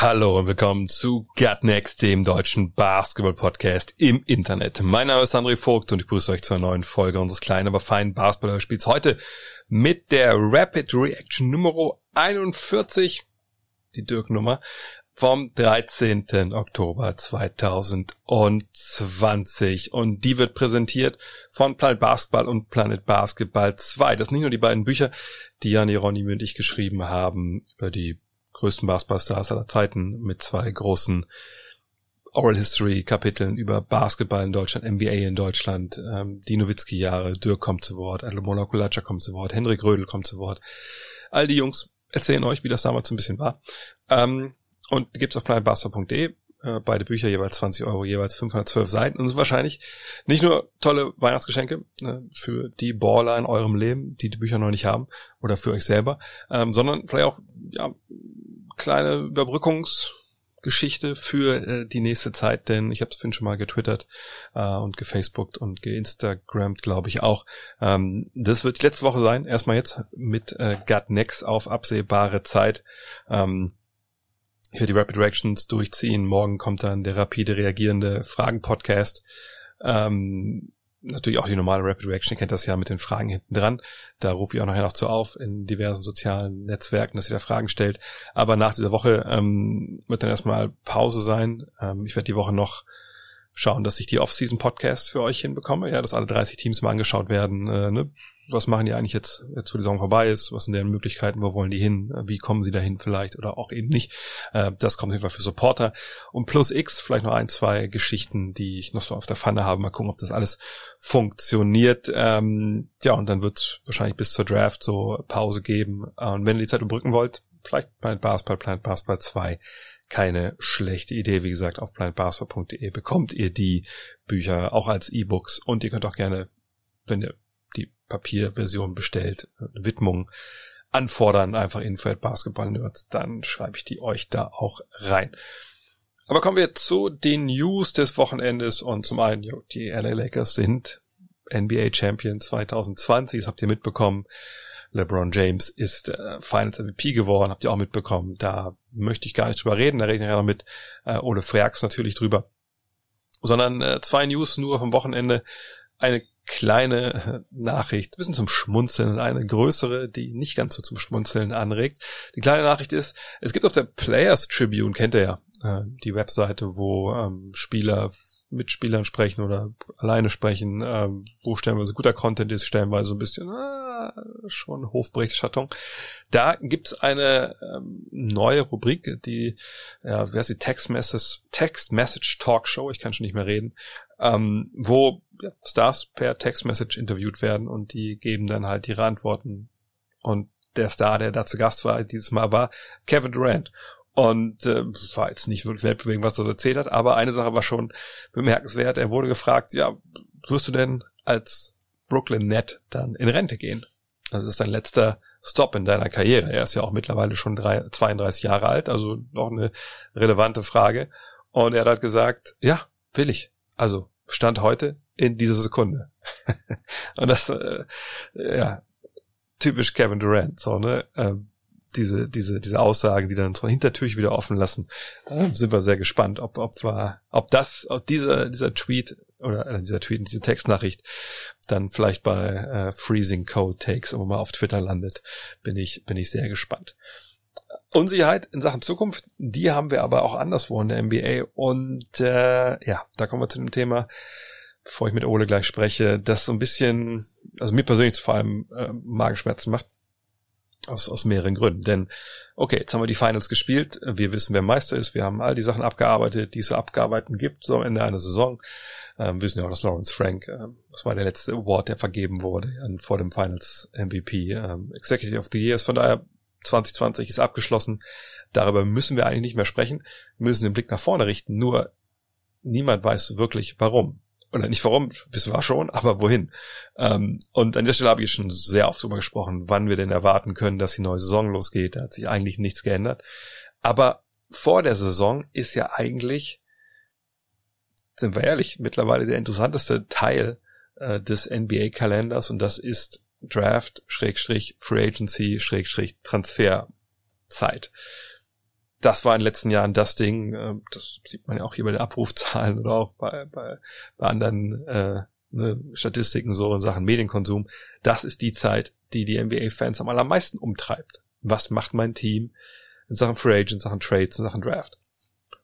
Hallo und willkommen zu Gut Next, dem deutschen Basketball-Podcast im Internet. Mein Name ist André Vogt und ich begrüße euch zur neuen Folge unseres kleinen, aber feinen Basketball-Spiels. Heute mit der Rapid Reaction Nummer 41, die Dirk-Nummer, vom 13. Oktober 2020. Und die wird präsentiert von Planet Basketball und Planet Basketball 2. Das sind nicht nur die beiden Bücher, die Jan Ronny und ich geschrieben haben über die größten Basketballstars aller Zeiten mit zwei großen Oral History Kapiteln über Basketball in Deutschland, NBA in Deutschland, ähm, die Nowitzki-Jahre, Dirk kommt zu Wort, Alomola Kulacca kommt zu Wort, Henrik Rödel kommt zu Wort. All die Jungs erzählen euch, wie das damals so ein bisschen war. Ähm, und gibt's auf planetbasketball.de. Äh, beide Bücher jeweils 20 Euro, jeweils 512 Seiten. Und sind wahrscheinlich nicht nur tolle Weihnachtsgeschenke ne, für die Baller in eurem Leben, die die Bücher noch nicht haben, oder für euch selber, ähm, sondern vielleicht auch ja, kleine Überbrückungsgeschichte für äh, die nächste Zeit, denn ich habe es vorhin schon mal getwittert äh, und gefacebookt und geinstagrammt, glaube ich auch. Ähm, das wird letzte Woche sein, erstmal jetzt mit äh, Gut Next auf absehbare Zeit. Ähm, ich werde die Rapid Reactions durchziehen. Morgen kommt dann der rapide reagierende Fragen-Podcast. Ähm, natürlich auch die normale Rapid Reaction, ihr kennt das ja mit den Fragen hinten dran. Da rufe ich auch nachher noch zu auf in diversen sozialen Netzwerken, dass ihr da Fragen stellt. Aber nach dieser Woche ähm, wird dann erstmal Pause sein. Ähm, ich werde die Woche noch schauen, dass ich die Off-Season-Podcasts für euch hinbekomme. Ja, dass alle 30 Teams mal angeschaut werden. Äh, ne? Was machen die eigentlich jetzt, jetzt wo die Saison vorbei ist? Was sind deren Möglichkeiten? Wo wollen die hin? Wie kommen sie dahin vielleicht oder auch eben nicht? Äh, das kommt auf jeden Fall für Supporter. Und plus X, vielleicht noch ein, zwei Geschichten, die ich noch so auf der Pfanne habe. Mal gucken, ob das alles funktioniert. Ähm, ja, und dann wird wahrscheinlich bis zur Draft so Pause geben. Äh, und wenn ihr die Zeit überbrücken wollt, vielleicht Planet Basketball, Planet Basketball 2 keine schlechte Idee. Wie gesagt, auf planetbasketball.de bekommt ihr die Bücher auch als E-Books und ihr könnt auch gerne, wenn ihr Papierversion bestellt, eine Widmung anfordern, einfach info Basketball Nerds, dann schreibe ich die euch da auch rein. Aber kommen wir zu den News des Wochenendes und zum einen, die LA Lakers sind NBA Champion 2020, das habt ihr mitbekommen. LeBron James ist äh, Finals MVP geworden, habt ihr auch mitbekommen. Da möchte ich gar nicht drüber reden, da reden wir ja noch mit äh, Ole Freaks natürlich drüber. Sondern äh, zwei News nur vom Wochenende. Eine kleine äh, Nachricht, ein bisschen zum Schmunzeln und eine größere, die nicht ganz so zum Schmunzeln anregt. Die kleine Nachricht ist, es gibt auf der Players Tribune, kennt ihr ja, äh, die Webseite, wo ähm, Spieler mit Spielern sprechen oder alleine sprechen, ähm, wo stellenweise guter Content ist, stellenweise so ein bisschen ah, schon Hofberichterstattung. Da gibt's eine ähm, neue Rubrik, die, ja, wie heißt die Text Message, Text Message Talk Show, ich kann schon nicht mehr reden, ähm, wo Stars per Text Message interviewt werden und die geben dann halt ihre Antworten. Und der Star, der da zu Gast war, dieses Mal war Kevin Durant. Und äh, war jetzt nicht wirklich weltbewegend, was er so erzählt hat, aber eine Sache war schon bemerkenswert. Er wurde gefragt, ja, wirst du denn als Brooklyn Net dann in Rente gehen? Das ist dein letzter Stop in deiner Karriere. Er ist ja auch mittlerweile schon drei, 32 Jahre alt, also noch eine relevante Frage. Und er hat halt gesagt, ja, will ich. Also Stand heute in dieser Sekunde. Und das, äh, ja, typisch Kevin Durant, so, ne? Ähm, diese, diese, diese Aussagen, die dann zur Hintertür wieder offen lassen, ähm, sind wir sehr gespannt, ob, ob, war, ob das, ob dieser, dieser Tweet oder äh, dieser Tweet, diese Textnachricht dann vielleicht bei äh, Freezing Code Takes immer mal auf Twitter landet, bin ich, bin ich sehr gespannt. Unsicherheit in Sachen Zukunft, die haben wir aber auch anderswo in der NBA und äh, ja, da kommen wir zu dem Thema, bevor ich mit Ole gleich spreche, das so ein bisschen, also mir persönlich vor allem äh, Magenschmerzen macht aus, aus mehreren Gründen. Denn, okay, jetzt haben wir die Finals gespielt, wir wissen, wer Meister ist, wir haben all die Sachen abgearbeitet, die es zu abgearbeiten gibt, so am Ende einer Saison. Ähm, wissen ja auch, dass Lawrence Frank, äh, das war der letzte Award, der vergeben wurde äh, vor dem Finals MVP, ähm, Executive of the Years. Von daher 2020 ist abgeschlossen. Darüber müssen wir eigentlich nicht mehr sprechen. Wir müssen den Blick nach vorne richten. Nur niemand weiß wirklich, warum. oder nicht warum, wissen wir schon, aber wohin. Ähm, und an der Stelle habe ich schon sehr oft darüber gesprochen, wann wir denn erwarten können, dass die neue Saison losgeht. Da hat sich eigentlich nichts geändert. Aber vor der Saison ist ja eigentlich, sind wir ehrlich, mittlerweile der interessanteste Teil äh, des NBA-Kalenders und das ist Draft, Schrägstrich, Free Agency, Schrägstrich, Transferzeit das war in den letzten Jahren das Ding, äh, das sieht man ja auch hier bei den Abrufzahlen oder auch bei, bei, bei anderen äh, ne, Statistiken so in Sachen Medienkonsum. Das ist die Zeit, die die NBA-Fans am allermeisten umtreibt. Was macht mein Team in Sachen Free Agent, in Sachen Trades, in Sachen Draft?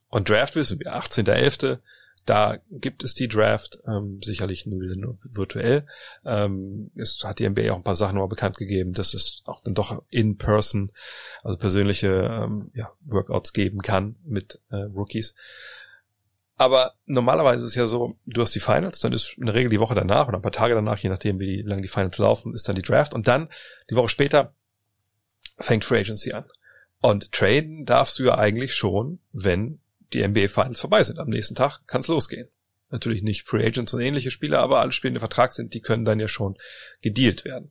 Und Draft wissen wir, 18.11., da gibt es die Draft, ähm, sicherlich nur, virtuell. Ähm, es hat die NBA auch ein paar Sachen nochmal bekannt gegeben, dass es auch dann doch in person, also persönliche ähm, ja, Workouts geben kann mit äh, Rookies. Aber normalerweise ist ja so, du hast die Finals, dann ist in der Regel die Woche danach oder ein paar Tage danach, je nachdem wie lange die Finals laufen, ist dann die Draft und dann die Woche später fängt Free Agency an. Und traden darfst du ja eigentlich schon, wenn die NBA Finals vorbei sind. Am nächsten Tag kann es losgehen. Natürlich nicht Free Agents und ähnliche Spieler, aber alle Spieler, die Vertrag sind, die können dann ja schon gedealt werden.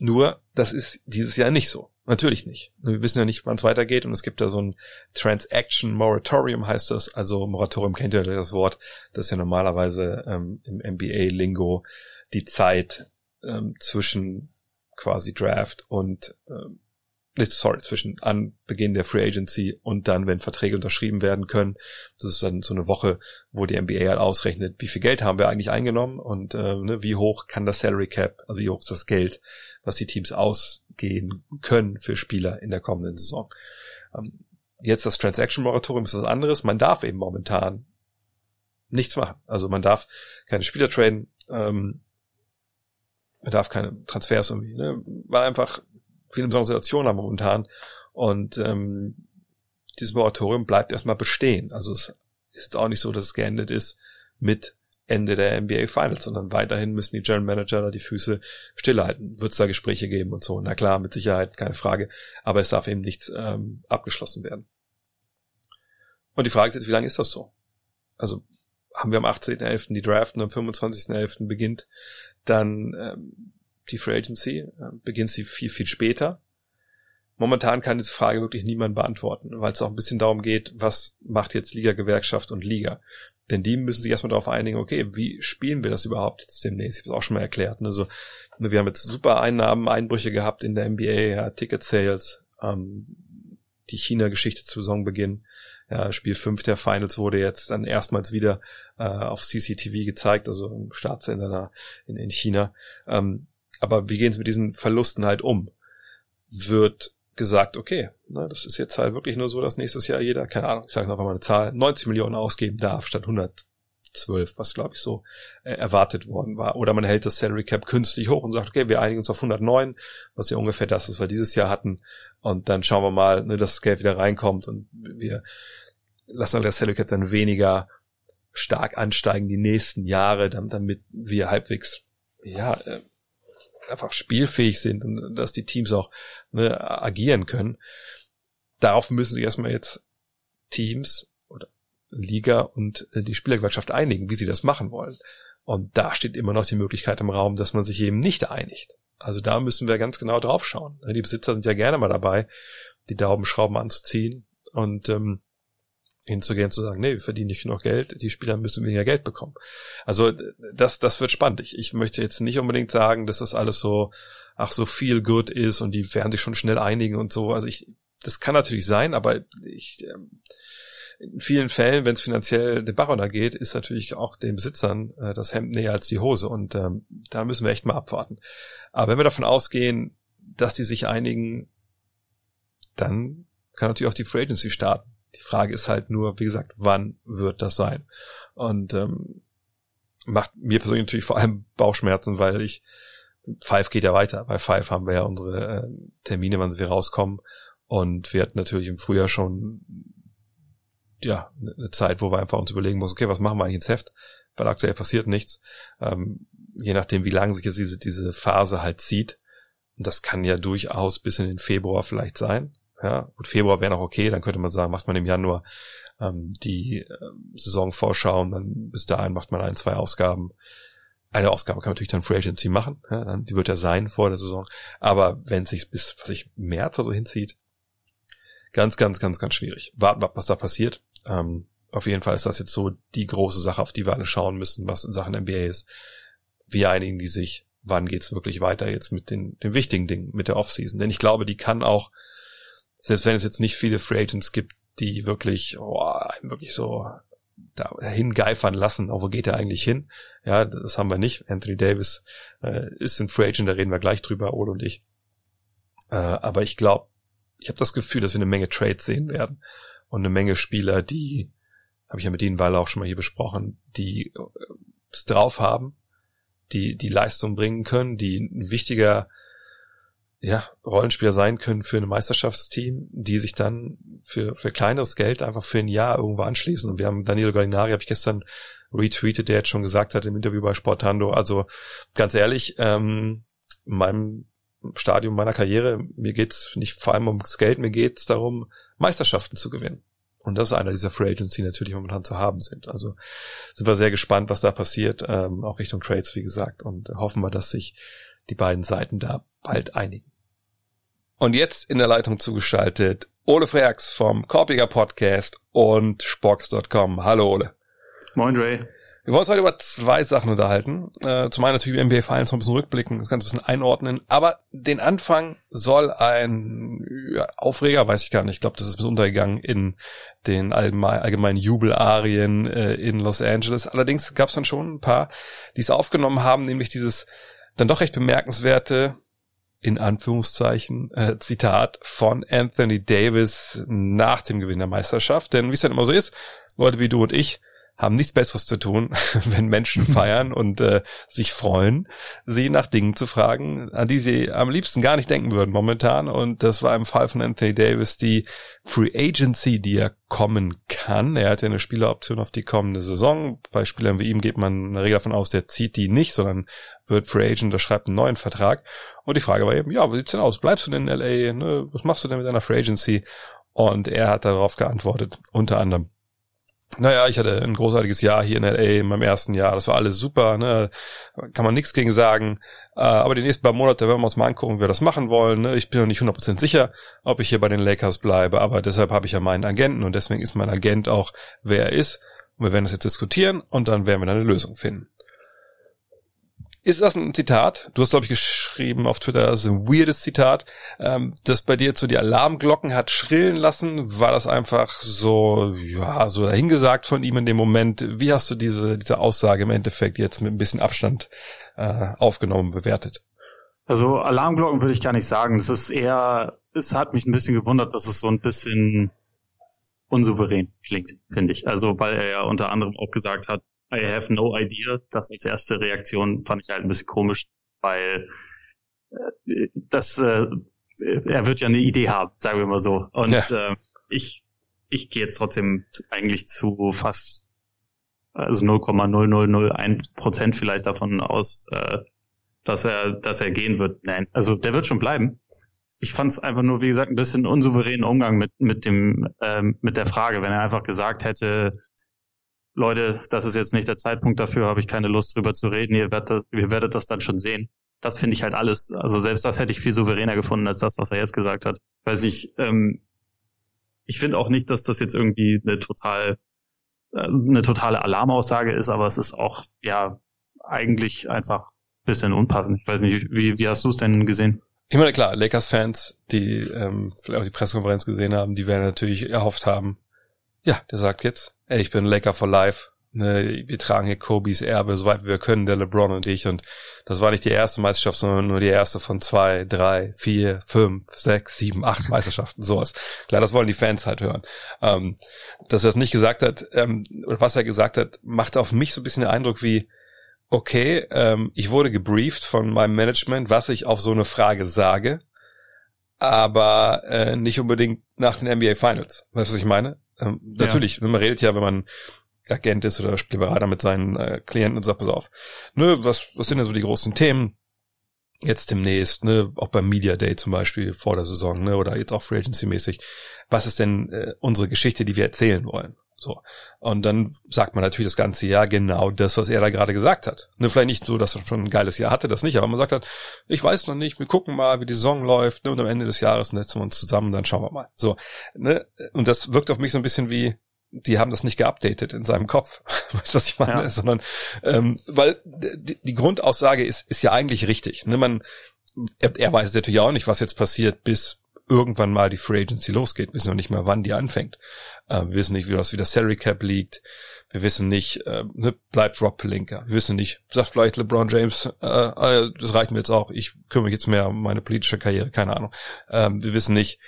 Nur, das ist dieses Jahr nicht so. Natürlich nicht. Wir wissen ja nicht, wann es weitergeht und es gibt da so ein Transaction Moratorium heißt das. Also Moratorium kennt ihr das Wort. Das ist ja normalerweise ähm, im NBA-Lingo die Zeit ähm, zwischen quasi Draft und ähm, sorry, zwischen Anbeginn der Free Agency und dann, wenn Verträge unterschrieben werden können. Das ist dann so eine Woche, wo die NBA halt ausrechnet, wie viel Geld haben wir eigentlich eingenommen und äh, ne, wie hoch kann das Salary Cap, also wie hoch ist das Geld, was die Teams ausgehen können für Spieler in der kommenden Saison. Ähm, jetzt das Transaction Moratorium ist was anderes. Man darf eben momentan nichts machen. Also man darf keine Spieler traden, ähm, man darf keine Transfers irgendwie, ne? weil einfach viele besondere Situationen haben momentan. Und ähm, dieses Moratorium bleibt erstmal bestehen. Also es ist auch nicht so, dass es geendet ist mit Ende der NBA Finals, sondern weiterhin müssen die General Manager da die Füße stillhalten. Wird es da Gespräche geben und so? Na klar, mit Sicherheit, keine Frage. Aber es darf eben nichts ähm, abgeschlossen werden. Und die Frage ist jetzt, wie lange ist das so? Also haben wir am 18.11. die Draft und am 25.11. beginnt dann ähm, die Free Agency, äh, beginnt sie viel, viel später. Momentan kann diese Frage wirklich niemand beantworten, weil es auch ein bisschen darum geht, was macht jetzt Liga, Gewerkschaft und Liga. Denn die müssen sich erstmal darauf einigen, okay, wie spielen wir das überhaupt jetzt demnächst? Ich habe es auch schon mal erklärt. Also wir haben jetzt super Einnahmen, Einbrüche gehabt in der NBA, ja, Ticket Sales, ähm, die China-Geschichte zu Saisonbeginn. Ja, Spiel 5 der Finals wurde jetzt dann erstmals wieder äh, auf CCTV gezeigt, also im Staatssender in, in China. Ähm, aber wie gehen sie mit diesen Verlusten halt um? Wird gesagt, okay, ne, das ist jetzt halt wirklich nur so, dass nächstes Jahr jeder, keine Ahnung, ich sage noch mal eine Zahl, 90 Millionen ausgeben darf statt 112, was glaube ich so äh, erwartet worden war. Oder man hält das Salary Cap künstlich hoch und sagt, okay, wir einigen uns auf 109, was ja ungefähr das ist, was wir dieses Jahr hatten. Und dann schauen wir mal, ne, dass das Geld wieder reinkommt und wir lassen halt das Salary Cap dann weniger stark ansteigen die nächsten Jahre, damit wir halbwegs ja, äh, einfach spielfähig sind und dass die Teams auch ne, agieren können. Darauf müssen sich erstmal jetzt Teams oder Liga und äh, die Spielergewerkschaft einigen, wie sie das machen wollen. Und da steht immer noch die Möglichkeit im Raum, dass man sich eben nicht einigt. Also da müssen wir ganz genau drauf schauen. Die Besitzer sind ja gerne mal dabei, die Daumenschrauben anzuziehen und ähm, hinzugehen zu sagen, nee, wir verdienen nicht genug Geld, die Spieler müssen weniger Geld bekommen. Also das, das wird spannend. Ich, ich möchte jetzt nicht unbedingt sagen, dass das alles so, ach, so viel good ist und die werden sich schon schnell einigen und so. Also ich, das kann natürlich sein, aber ich, ähm, in vielen Fällen, wenn es finanziell den Bach runtergeht, ist natürlich auch den Besitzern äh, das Hemd näher als die Hose und ähm, da müssen wir echt mal abwarten. Aber wenn wir davon ausgehen, dass die sich einigen, dann kann natürlich auch die Free Agency starten. Die Frage ist halt nur, wie gesagt, wann wird das sein? Und ähm, macht mir persönlich natürlich vor allem Bauchschmerzen, weil ich Five geht ja weiter. Bei Five haben wir ja unsere äh, Termine, wann wir rauskommen. Und wir hatten natürlich im Frühjahr schon ja eine Zeit, wo wir einfach uns überlegen mussten, okay, was machen wir eigentlich ins Heft? Weil aktuell passiert nichts. Ähm, je nachdem, wie lange sich jetzt diese, diese Phase halt zieht. Und das kann ja durchaus bis in den Februar vielleicht sein Ja, gut, Februar wäre noch okay, dann könnte man sagen, macht man im Januar ähm, die äh, Saisonvorschau und dann bis dahin macht man ein, zwei Ausgaben. Eine Ausgabe kann man natürlich dann Free Agency machen, ja, dann, die wird ja sein vor der Saison. Aber wenn es sich bis, was ich, März oder so hinzieht, ganz, ganz, ganz, ganz schwierig. Warten, was da passiert. Ähm, auf jeden Fall ist das jetzt so die große Sache, auf die wir alle schauen müssen, was in Sachen NBA ist. Wie einigen die sich? Wann geht's wirklich weiter jetzt mit den, den wichtigen Dingen, mit der Offseason? Denn ich glaube, die kann auch, selbst wenn es jetzt nicht viele Free Agents gibt, die wirklich, oh, wirklich so da hingeifern lassen. Auch wo geht er eigentlich hin? Ja, das haben wir nicht. Anthony Davis äh, ist ein Free Agent, da reden wir gleich drüber, Ole und ich. Äh, aber ich glaube, ich habe das Gefühl, dass wir eine Menge Trades sehen werden und eine Menge Spieler, die habe ich ja mit Ihnen Weiler auch schon mal hier besprochen, die äh, es drauf haben, die die Leistung bringen können, die ein wichtiger ja, Rollenspieler sein können für ein Meisterschaftsteam, die sich dann für, für kleineres Geld einfach für ein Jahr irgendwo anschließen. Und wir haben Danilo Gallinari, habe ich gestern retweetet, der jetzt schon gesagt hat im Interview bei Sportando. Also ganz ehrlich, ähm, in meinem Stadium meiner Karriere, mir geht's nicht vor allem ums Geld, mir geht's darum, Meisterschaften zu gewinnen. Und das ist einer dieser Free Agents, die natürlich momentan zu haben sind. Also sind wir sehr gespannt, was da passiert, ähm, auch Richtung Trades, wie gesagt, und hoffen wir, dass sich die beiden Seiten da bald einigen. Und jetzt in der Leitung zugeschaltet Ole Freaks vom Korpiger Podcast und Spox.com. Hallo Ole. Moin Ray. Wir wollen uns heute über zwei Sachen unterhalten. Äh, zum einen natürlich NBA Finals noch ein bisschen rückblicken, das Ganze ein bisschen einordnen. Aber den Anfang soll ein ja, Aufreger, weiß ich gar nicht. Ich glaube, das ist bis untergegangen in den allgemein, allgemeinen Jubelarien äh, in Los Angeles. Allerdings gab es dann schon ein paar, die es aufgenommen haben, nämlich dieses dann doch recht bemerkenswerte in Anführungszeichen äh, Zitat von Anthony Davis nach dem Gewinn der Meisterschaft. Denn wie es dann immer so ist, Leute wie du und ich haben nichts Besseres zu tun, wenn Menschen feiern und äh, sich freuen, sie nach Dingen zu fragen, an die sie am liebsten gar nicht denken würden momentan. Und das war im Fall von Anthony Davis die Free Agency, die er kommen kann. Er hat ja eine Spieleroption auf die kommende Saison. Bei Spielern wie ihm geht man in der Regel davon aus, der zieht die nicht, sondern wird Free Agent, unterschreibt einen neuen Vertrag. Und die Frage war eben, ja, wie sieht's denn aus? Bleibst du denn in LA? Ne? Was machst du denn mit deiner Free Agency? Und er hat darauf geantwortet, unter anderem, naja, ich hatte ein großartiges Jahr hier in LA in meinem ersten Jahr. Das war alles super, ne? Kann man nichts gegen sagen. Äh, aber die nächsten paar Monate werden wir uns mal angucken, wie wir das machen wollen. Ne? Ich bin noch nicht 100% sicher, ob ich hier bei den Lakers bleibe, aber deshalb habe ich ja meinen Agenten und deswegen ist mein Agent auch, wer er ist. Und wir werden das jetzt diskutieren und dann werden wir dann eine Lösung finden. Ist das ein Zitat? Du hast, glaube ich, geschrieben auf Twitter, das ist ein weirdes Zitat, ähm, das bei dir zu die Alarmglocken hat schrillen lassen. War das einfach so, ja, so dahingesagt von ihm in dem Moment? Wie hast du diese, diese Aussage im Endeffekt jetzt mit ein bisschen Abstand äh, aufgenommen, bewertet? Also Alarmglocken würde ich gar nicht sagen. Das ist eher, es hat mich ein bisschen gewundert, dass es so ein bisschen unsouverän klingt, finde ich. Also weil er ja unter anderem auch gesagt hat, I have no idea. Das als erste Reaktion fand ich halt ein bisschen komisch, weil äh, das äh, er wird ja eine Idee haben, sagen wir mal so. Und ja. äh, ich ich gehe jetzt trotzdem eigentlich zu fast also 0,0001 Prozent vielleicht davon aus, äh, dass er dass er gehen wird. Nein, also der wird schon bleiben. Ich fand es einfach nur, wie gesagt, ein bisschen unsouveränen Umgang mit mit dem ähm, mit der Frage, wenn er einfach gesagt hätte, Leute, das ist jetzt nicht der Zeitpunkt dafür, habe ich keine Lust drüber zu reden, ihr werdet das, ihr werdet das dann schon sehen. Das finde ich halt alles, also selbst das hätte ich viel souveräner gefunden als das, was er jetzt gesagt hat. Weiß ich, ähm, ich finde auch nicht, dass das jetzt irgendwie eine total, äh, eine totale Alarmaussage ist, aber es ist auch, ja, eigentlich einfach ein bisschen unpassend. Ich weiß nicht, wie, wie hast du es denn gesehen? Ich meine, klar, Lakers-Fans, die ähm, vielleicht auch die Pressekonferenz gesehen haben, die werden natürlich erhofft haben, ja, der sagt jetzt, ey, ich bin Laker for Life. Ne, wir tragen hier Kobys Erbe, soweit wir können, der LeBron und ich. Und das war nicht die erste Meisterschaft, sondern nur die erste von zwei, drei, vier, fünf, sechs, sieben, acht Meisterschaften, sowas. Klar, das wollen die Fans halt hören. Ähm, dass er das nicht gesagt hat, ähm, oder was er gesagt hat, macht auf mich so ein bisschen den Eindruck wie, okay, ähm, ich wurde gebrieft von meinem Management, was ich auf so eine Frage sage, aber äh, nicht unbedingt nach den NBA Finals. Weißt du, was ich meine? Ähm, ja. Natürlich, man redet ja, wenn man Agent ist oder Spielberater mit seinen äh, Klienten und sagt, pass auf, nö, was, was sind denn so die großen Themen? jetzt demnächst, ne, auch beim Media Day zum Beispiel vor der Saison, ne, oder jetzt auch Free Agency mäßig, was ist denn äh, unsere Geschichte, die wir erzählen wollen? So. Und dann sagt man natürlich das ganze Jahr genau das, was er da gerade gesagt hat. Ne, vielleicht nicht so, dass er schon ein geiles Jahr hatte, das nicht, aber man sagt halt, ich weiß noch nicht, wir gucken mal, wie die Saison läuft, ne, und am Ende des Jahres setzen wir uns zusammen, dann schauen wir mal. So, ne, und das wirkt auf mich so ein bisschen wie, die haben das nicht geupdatet in seinem Kopf, weißt du, was ich meine, ja. sondern ähm, weil die, die Grundaussage ist ist ja eigentlich richtig. Ne? Man er, er weiß natürlich auch nicht, was jetzt passiert, bis irgendwann mal die Free Agency losgeht. Wir wissen noch nicht mal, wann die anfängt. Äh, wir wissen nicht, wie das wie das Salary Cap liegt. Wir wissen nicht, äh, ne, bleibt Rob Pelinka. Wir wissen nicht, sagt vielleicht LeBron James, äh, äh, das reicht mir jetzt auch. Ich kümmere mich jetzt mehr um meine politische Karriere. Keine Ahnung. Ähm, wir wissen nicht,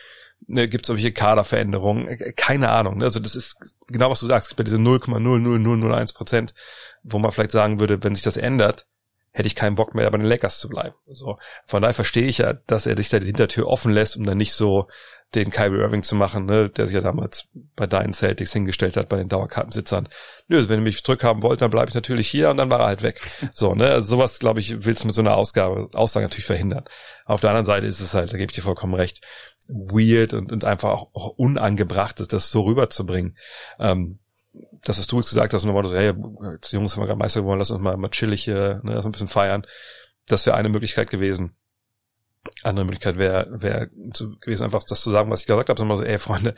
ne, gibt es irgendwelche Kaderveränderungen, äh, keine Ahnung. Ne? Also das ist genau, was du sagst, bei diese 0,00001 Prozent, wo man vielleicht sagen würde, wenn sich das ändert, hätte ich keinen Bock mehr, bei den Lakers zu bleiben. So, von daher verstehe ich ja, dass er sich da die Hintertür offen lässt, um dann nicht so den Kyrie Irving zu machen, ne, der sich ja damals bei deinen Celtics hingestellt hat, bei den Dauerkartensitzern. Nö, also wenn ihr mich zurückhaben wollt, dann bleibe ich natürlich hier und dann war er halt weg. So, ne, also sowas, glaube ich, willst du mit so einer Ausgabe, Aussage natürlich verhindern. Auf der anderen Seite ist es halt, da gebe ich dir vollkommen recht, weird und, und einfach auch, auch unangebracht ist, das so rüberzubringen. Ähm, das, was du jetzt gesagt hast, nochmal so, hey, jetzt Jungs haben wir gerade Meister geworden, lass uns mal, mal chillig hier, ne, lass uns ein bisschen feiern. Das wäre eine Möglichkeit gewesen. Andere Möglichkeit wäre wär gewesen, einfach das zu sagen, was ich gesagt habe, sondern so, ey, Freunde,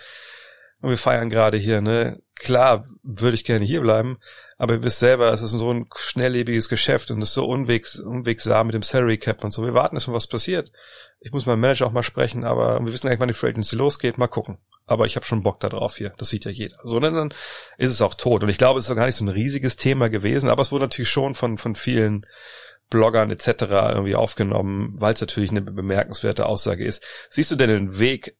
wir feiern gerade hier, ne? Klar, würde ich gerne hier bleiben, aber ihr wisst selber, es ist so ein schnelllebiges Geschäft und es ist so unwegs, unwegsam mit dem Salary Cap und so. Wir warten schon, was passiert ich muss meinem Manager auch mal sprechen, aber wir wissen eigentlich, wann die Free Agency losgeht, mal gucken. Aber ich habe schon Bock da drauf hier, das sieht ja jeder. So, dann, dann ist es auch tot. Und ich glaube, es ist gar nicht so ein riesiges Thema gewesen, aber es wurde natürlich schon von, von vielen Bloggern etc. irgendwie aufgenommen, weil es natürlich eine bemerkenswerte Aussage ist. Siehst du denn den Weg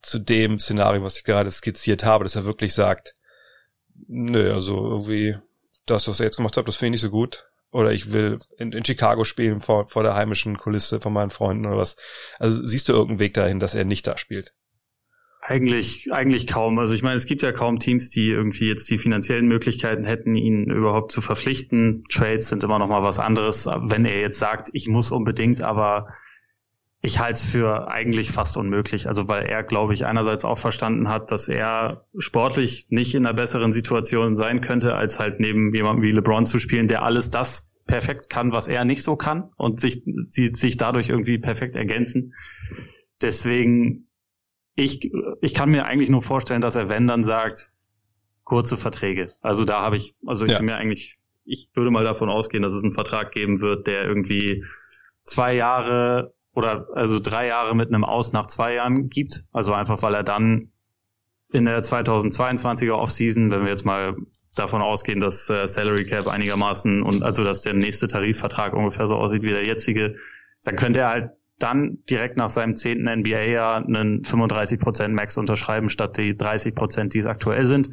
zu dem Szenario, was ich gerade skizziert habe, dass er wirklich sagt, nö, also irgendwie das, was er jetzt gemacht hat, das finde ich nicht so gut oder ich will in, in Chicago spielen vor, vor der heimischen Kulisse von meinen Freunden oder was. Also siehst du irgendeinen Weg dahin, dass er nicht da spielt? Eigentlich, eigentlich kaum. Also ich meine, es gibt ja kaum Teams, die irgendwie jetzt die finanziellen Möglichkeiten hätten, ihn überhaupt zu verpflichten. Trades sind immer noch mal was anderes. Wenn er jetzt sagt, ich muss unbedingt, aber ich halte es für eigentlich fast unmöglich. Also weil er, glaube ich, einerseits auch verstanden hat, dass er sportlich nicht in einer besseren Situation sein könnte, als halt neben jemandem wie LeBron zu spielen, der alles das perfekt kann, was er nicht so kann und sich, sie, sich dadurch irgendwie perfekt ergänzen. Deswegen, ich, ich kann mir eigentlich nur vorstellen, dass er, wenn, dann sagt, kurze Verträge. Also da habe ich, also ich ja. bin mir eigentlich, ich würde mal davon ausgehen, dass es einen Vertrag geben wird, der irgendwie zwei Jahre oder also drei Jahre mit einem Aus nach zwei Jahren gibt. Also einfach, weil er dann in der 2022er Offseason, wenn wir jetzt mal davon ausgehen, dass äh, Salary Cap einigermaßen und also dass der nächste Tarifvertrag ungefähr so aussieht wie der jetzige, dann könnte er halt dann direkt nach seinem zehnten NBA-Jahr einen 35% Max unterschreiben, statt die 30%, die es aktuell sind.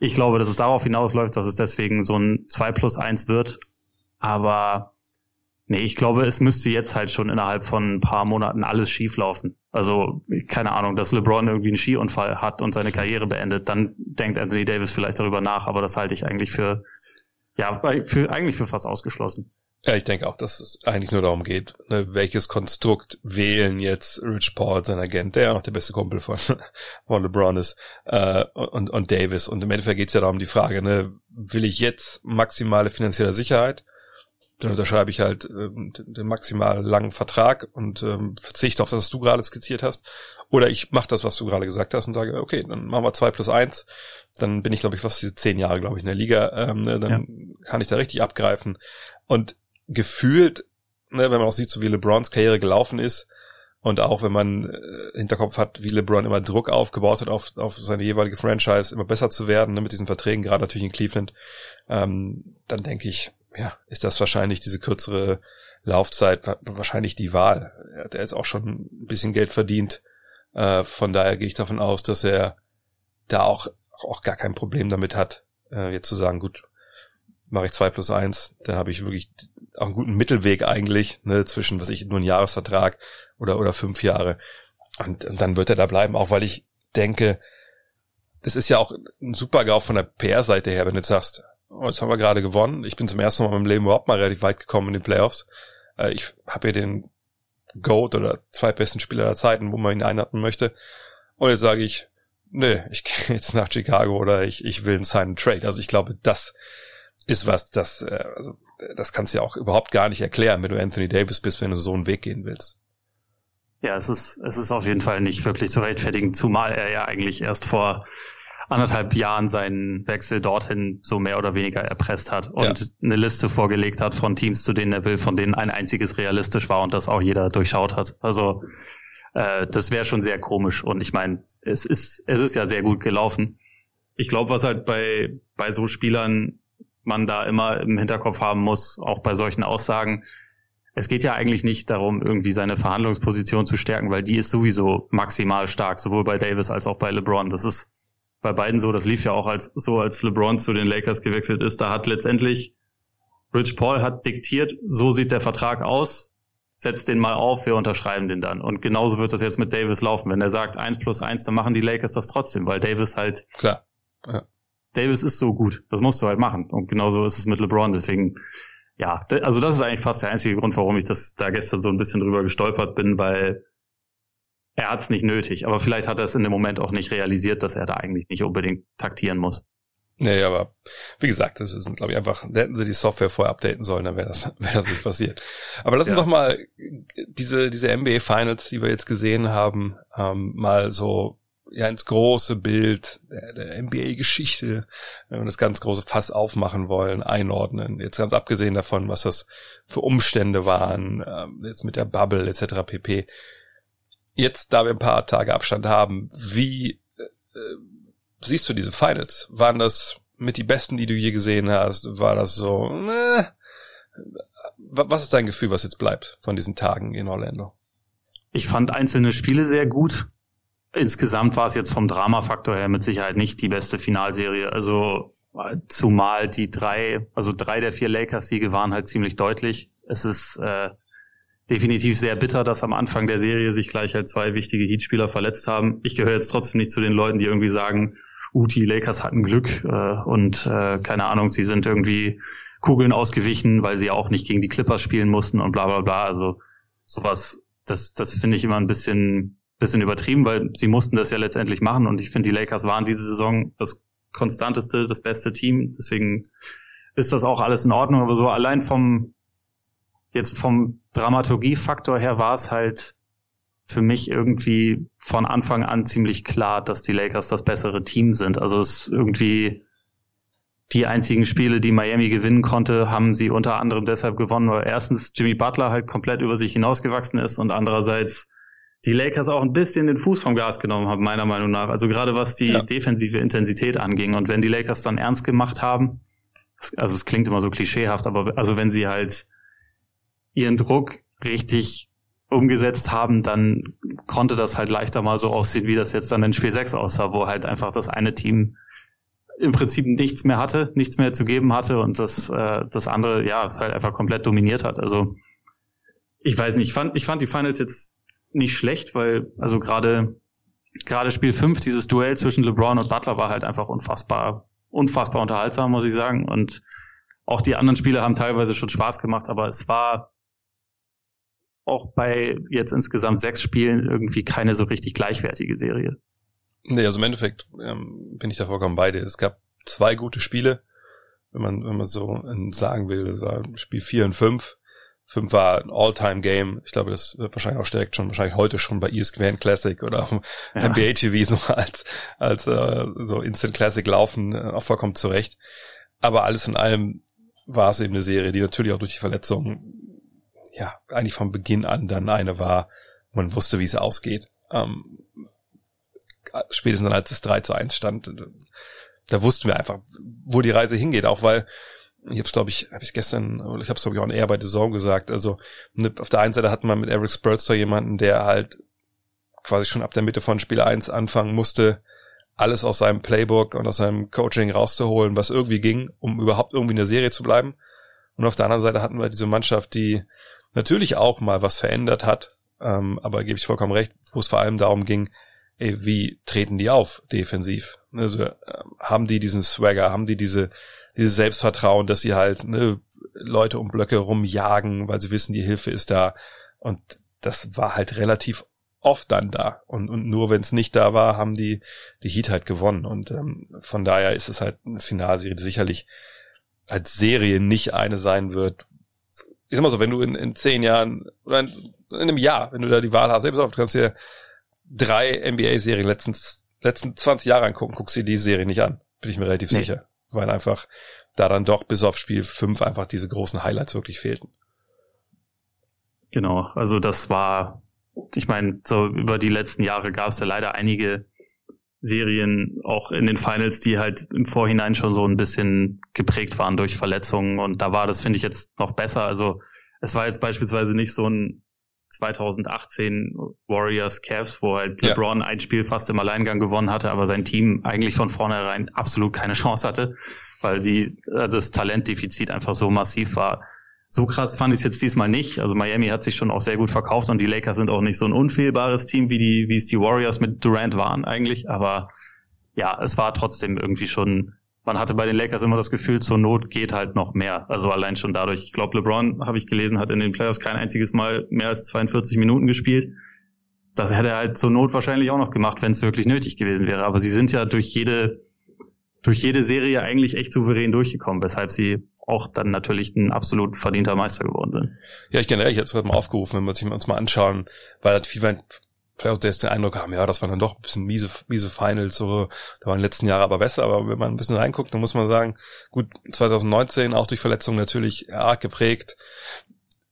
Ich glaube, dass es darauf hinausläuft, dass es deswegen so ein 2 plus 1 wird. Aber Nee, ich glaube, es müsste jetzt halt schon innerhalb von ein paar Monaten alles schieflaufen. Also, keine Ahnung, dass LeBron irgendwie einen Skiunfall hat und seine Karriere beendet, dann denkt Anthony Davis vielleicht darüber nach, aber das halte ich eigentlich für, ja, für, eigentlich für fast ausgeschlossen. Ja, ich denke auch, dass es eigentlich nur darum geht, ne, welches Konstrukt wählen jetzt Rich Paul, sein Agent, der ja noch der beste Kumpel von, von LeBron ist, äh, und, und Davis. Und im Endeffekt geht es ja darum, die Frage, ne, will ich jetzt maximale finanzielle Sicherheit dann unterschreibe ich halt ähm, den maximal langen Vertrag und ähm, verzichte auf das, was du gerade skizziert hast. Oder ich mache das, was du gerade gesagt hast und sage, okay, dann machen wir zwei plus eins. Dann bin ich, glaube ich, fast diese zehn Jahre, glaube ich, in der Liga. Ähm, ne, dann ja. kann ich da richtig abgreifen. Und gefühlt, ne, wenn man auch sieht, so wie LeBrons Karriere gelaufen ist, und auch wenn man äh, Hinterkopf hat, wie LeBron immer Druck aufgebaut hat, auf, auf seine jeweilige Franchise immer besser zu werden, ne, mit diesen Verträgen, gerade natürlich in Cleveland, ähm, dann denke ich, ja, ist das wahrscheinlich diese kürzere Laufzeit wahrscheinlich die Wahl. Er hat jetzt auch schon ein bisschen Geld verdient. Äh, von daher gehe ich davon aus, dass er da auch, auch gar kein Problem damit hat, äh, jetzt zu sagen, gut, mache ich zwei plus eins, dann habe ich wirklich auch einen guten Mittelweg eigentlich, ne, zwischen, was ich, nur ein Jahresvertrag oder, oder fünf Jahre. Und, und dann wird er da bleiben, auch weil ich denke, das ist ja auch ein super GAU von der PR-Seite her, wenn du jetzt sagst, oh, jetzt haben wir gerade gewonnen. Ich bin zum ersten Mal in meinem Leben überhaupt mal relativ weit gekommen in den Playoffs. äh, ich habe hier den GOAT oder zwei besten Spieler der Zeiten, wo man ihn einordnen möchte. Und jetzt sage ich, nee, ich gehe jetzt nach Chicago oder ich, ich will einen Sign Trade. Also ich glaube, das ist was, das, äh, also, das kannst du ja auch überhaupt gar nicht erklären, wenn du Anthony Davis bist, wenn du so einen Weg gehen willst. Ja, es ist, es ist auf jeden Fall nicht wirklich zu rechtfertigen, zumal er ja eigentlich erst vor anderthalb Jahren seinen Wechsel dorthin so mehr oder weniger erpresst hat und ja. eine Liste vorgelegt hat von Teams, zu denen er will, von denen ein einziges realistisch war und das auch jeder durchschaut hat. Also äh, das wäre schon sehr komisch und ich meine, es ist es ist ja sehr gut gelaufen. Ich glaube, was halt bei bei so Spielern man da immer im Hinterkopf haben muss, auch bei solchen Aussagen, es geht ja eigentlich nicht darum, irgendwie seine Verhandlungsposition zu stärken, weil die ist sowieso maximal stark, sowohl bei Davis als auch bei LeBron. Das ist bei beiden so, das lief ja auch als so, als LeBron zu den Lakers gewechselt ist. Da hat letztendlich Rich Paul hat diktiert, so sieht der Vertrag aus, setzt den mal auf, wir unterschreiben den dann. Und genauso wird das jetzt mit Davis laufen. Wenn er sagt eins plus eins, dann machen die Lakers das trotzdem, weil Davis halt. Klar. Ja. Davis ist so gut. Das musst du halt machen. Und genauso ist es mit LeBron. Deswegen ja, also das ist eigentlich fast der einzige Grund, warum ich das da gestern so ein bisschen drüber gestolpert bin, weil er hat es nicht nötig. Aber vielleicht hat er es in dem Moment auch nicht realisiert, dass er da eigentlich nicht unbedingt taktieren muss. Nee, aber wie gesagt, das ist, glaube ich, einfach, da hätten sie die Software vorher updaten sollen, dann wäre das, wäre das nicht passiert. Aber lass uns ja. doch mal diese, diese NBA Finals, die wir jetzt gesehen haben, ähm, mal so ja ins große Bild der, der NBA-Geschichte, wenn wir das ganz große Fass aufmachen wollen, einordnen. Jetzt ganz abgesehen davon, was das für Umstände waren, ähm, jetzt mit der Bubble etc. pp. Jetzt, da wir ein paar Tage Abstand haben, wie äh, siehst du diese Finals? Waren das mit die besten, die du je gesehen hast? War das so? Äh, was ist dein Gefühl, was jetzt bleibt von diesen Tagen in Orlando? Ich fand einzelne Spiele sehr gut insgesamt war es jetzt vom Dramafaktor her mit Sicherheit nicht die beste Finalserie. Also zumal die drei, also drei der vier Lakers-Siege waren halt ziemlich deutlich. Es ist äh, definitiv sehr bitter, dass am Anfang der Serie sich gleich halt zwei wichtige Heatspieler verletzt haben. Ich gehöre jetzt trotzdem nicht zu den Leuten, die irgendwie sagen, uh, die Lakers hatten Glück äh, und äh, keine Ahnung, sie sind irgendwie Kugeln ausgewichen, weil sie auch nicht gegen die Clippers spielen mussten und bla bla bla. Also sowas, das, das finde ich immer ein bisschen bisschen übertrieben, weil sie mussten das ja letztendlich machen und ich finde, die Lakers waren diese Saison das konstanteste, das beste Team. Deswegen ist das auch alles in Ordnung. Aber so allein vom jetzt vom Dramaturgiefaktor her war es halt für mich irgendwie von Anfang an ziemlich klar, dass die Lakers das bessere Team sind. Also es ist irgendwie die einzigen Spiele, die Miami gewinnen konnte, haben sie unter anderem deshalb gewonnen, weil erstens Jimmy Butler halt komplett über sich hinausgewachsen ist und andererseits die Lakers auch ein bisschen den Fuß vom Gas genommen haben, meiner Meinung nach. Also gerade was die ja. defensive Intensität anging. Und wenn die Lakers dann ernst gemacht haben, also es klingt immer so klischeehaft, aber also wenn sie halt ihren Druck richtig umgesetzt haben, dann konnte das halt leichter mal so aussehen, wie das jetzt dann in Spiel 6 aussah, wo halt einfach das eine Team im Prinzip nichts mehr hatte, nichts mehr zu geben hatte und das, äh, das andere, ja, es halt einfach komplett dominiert hat. Also ich weiß nicht, ich fand, ich fand die Finals jetzt nicht schlecht, weil also gerade gerade Spiel 5, dieses Duell zwischen LeBron und Butler war halt einfach unfassbar unfassbar unterhaltsam, muss ich sagen und auch die anderen Spiele haben teilweise schon Spaß gemacht, aber es war auch bei jetzt insgesamt sechs Spielen irgendwie keine so richtig gleichwertige Serie. Nee, also im Endeffekt ähm, bin ich da vollkommen bei dir. Es gab zwei gute Spiele, wenn man, wenn man so sagen will. Das war Spiel 4 und 5. 5 war ein All-Time-Game. Ich glaube, das wird wahrscheinlich auch direkt schon, wahrscheinlich heute schon bei ESPN Classic oder auf ja. NBA TV so als, als äh, so Instant Classic laufen, äh, auch vollkommen zurecht. Aber alles in allem war es eben eine Serie, die natürlich auch durch die Verletzung, ja, eigentlich von Beginn an dann eine war, man wusste, wie es ausgeht. Ähm, spätestens als es 3 zu 1 stand, da wussten wir einfach, wo die Reise hingeht, auch weil ich habe es glaube ich, habe ich gestern, ich habe es glaube ich auch eher bei The Zone gesagt. Also ne, auf der einen Seite hat man mit Eric Spurster jemanden, der halt quasi schon ab der Mitte von Spiel 1 anfangen musste, alles aus seinem Playbook und aus seinem Coaching rauszuholen, was irgendwie ging, um überhaupt irgendwie in der Serie zu bleiben. Und auf der anderen Seite hatten wir diese Mannschaft, die natürlich auch mal was verändert hat, ähm, aber gebe ich vollkommen recht, wo es vor allem darum ging, ey, wie treten die auf defensiv? Also äh, haben die diesen Swagger, haben die diese dieses Selbstvertrauen, dass sie halt ne, Leute um Blöcke rumjagen, weil sie wissen, die Hilfe ist da. Und das war halt relativ oft dann da. Und, und nur wenn es nicht da war, haben die, die Heat halt gewonnen. Und ähm, von daher ist es halt eine Finalserie, die sicherlich als Serie nicht eine sein wird. Ich sag mal so, wenn du in, in zehn Jahren oder in, in einem Jahr, wenn du da die Wahl hast, selbst auf, du kannst dir drei NBA-Serien letzten, letzten 20 Jahre angucken, guckst dir die Serie nicht an. Bin ich mir relativ nee. sicher. Weil einfach da dann doch bis auf Spiel 5 einfach diese großen Highlights wirklich fehlten. Genau, also das war, ich meine, so über die letzten Jahre gab es ja leider einige Serien auch in den Finals, die halt im Vorhinein schon so ein bisschen geprägt waren durch Verletzungen und da war das, finde ich, jetzt noch besser. Also es war jetzt beispielsweise nicht so ein 2018 Warriors Cavs, wo halt ja. LeBron ein Spiel fast im Alleingang gewonnen hatte, aber sein Team eigentlich von vornherein absolut keine Chance hatte, weil die, also das Talentdefizit einfach so massiv war. So krass fand ich es jetzt diesmal nicht. Also Miami hat sich schon auch sehr gut verkauft und die Lakers sind auch nicht so ein unfehlbares Team, wie die, wie es die Warriors mit Durant waren eigentlich. Aber ja, es war trotzdem irgendwie schon man hatte bei den Lakers immer das Gefühl, zur Not geht halt noch mehr. Also allein schon dadurch. Ich glaube, LeBron, habe ich gelesen, hat in den Playoffs kein einziges Mal mehr als 42 Minuten gespielt. Das hätte er halt zur Not wahrscheinlich auch noch gemacht, wenn es wirklich nötig gewesen wäre. Aber sie sind ja durch jede, durch jede Serie eigentlich echt souverän durchgekommen, weshalb sie auch dann natürlich ein absolut verdienter Meister geworden sind. Ja, ich generell, ich habe es gerade mal aufgerufen, wenn wir uns mal anschauen, weil halt viel, vielleicht auch jetzt den Eindruck haben, ja, das waren dann doch ein bisschen miese, miese Finals, so, da waren die letzten Jahre aber besser, aber wenn man ein bisschen reinguckt, dann muss man sagen, gut, 2019 auch durch Verletzungen natürlich arg geprägt.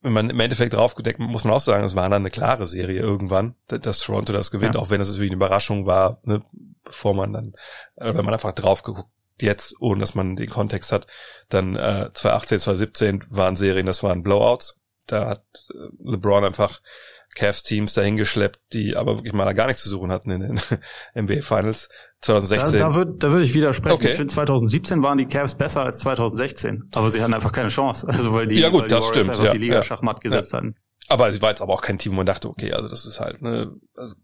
Wenn man im Endeffekt draufgedeckt, muss man auch sagen, es war dann eine klare Serie irgendwann, dass Toronto das gewinnt, ja. auch wenn es wirklich eine Überraschung war, ne, bevor man dann, äh, wenn man einfach drauf geguckt jetzt, ohne dass man den Kontext hat, dann äh, 2018, 2017 waren Serien, das waren Blowouts. Da hat äh, LeBron einfach Cavs-Teams dahingeschleppt, die aber wirklich mal da gar nichts zu suchen hatten in den NBA Finals 2016. Da, da würde da würd ich widersprechen. Okay. Ich finde 2017 waren die Cavs besser als 2016, aber sie hatten einfach keine Chance, also weil die, ja, gut, weil das stimmt, einfach ja, die Liga ja, Schachmatt gesetzt ja. hatten. Aber sie war jetzt aber auch kein Team, wo man dachte, okay, also das ist halt ne, also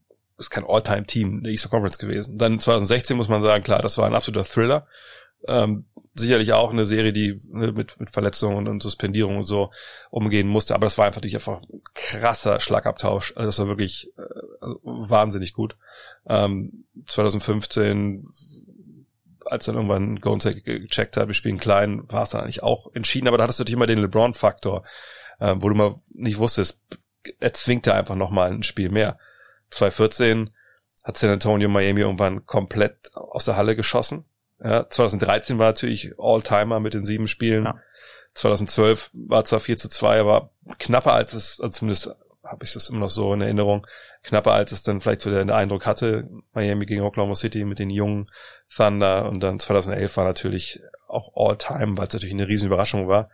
ist kein All-Time-Team der Eastern Conference gewesen. Dann 2016 muss man sagen, klar, das war ein absoluter Thriller. Ähm, sicherlich auch eine Serie, die mit, mit Verletzungen und Suspendierungen und so umgehen musste. Aber das war einfach natürlich einfach ein krasser Schlagabtausch. Also das war wirklich äh, wahnsinnig gut. Ähm, 2015, als dann irgendwann Golden State gecheckt hat, wir spielen klein, war es dann eigentlich auch entschieden. Aber da hattest du natürlich immer den LeBron-Faktor, äh, wo du mal nicht wusstest, er zwingte einfach nochmal ein Spiel mehr. 2014 hat San Antonio Miami irgendwann komplett aus der Halle geschossen ja, 2013 war natürlich All-Timer mit den sieben Spielen. Ja. 2012 war zwar 4 zu 2, aber knapper als es, also zumindest habe ich das immer noch so in Erinnerung, knapper als es dann vielleicht so der Eindruck hatte, Miami gegen Oklahoma City mit den jungen Thunder und dann 2011 war natürlich auch All-Time, weil es natürlich eine riesen Überraschung war.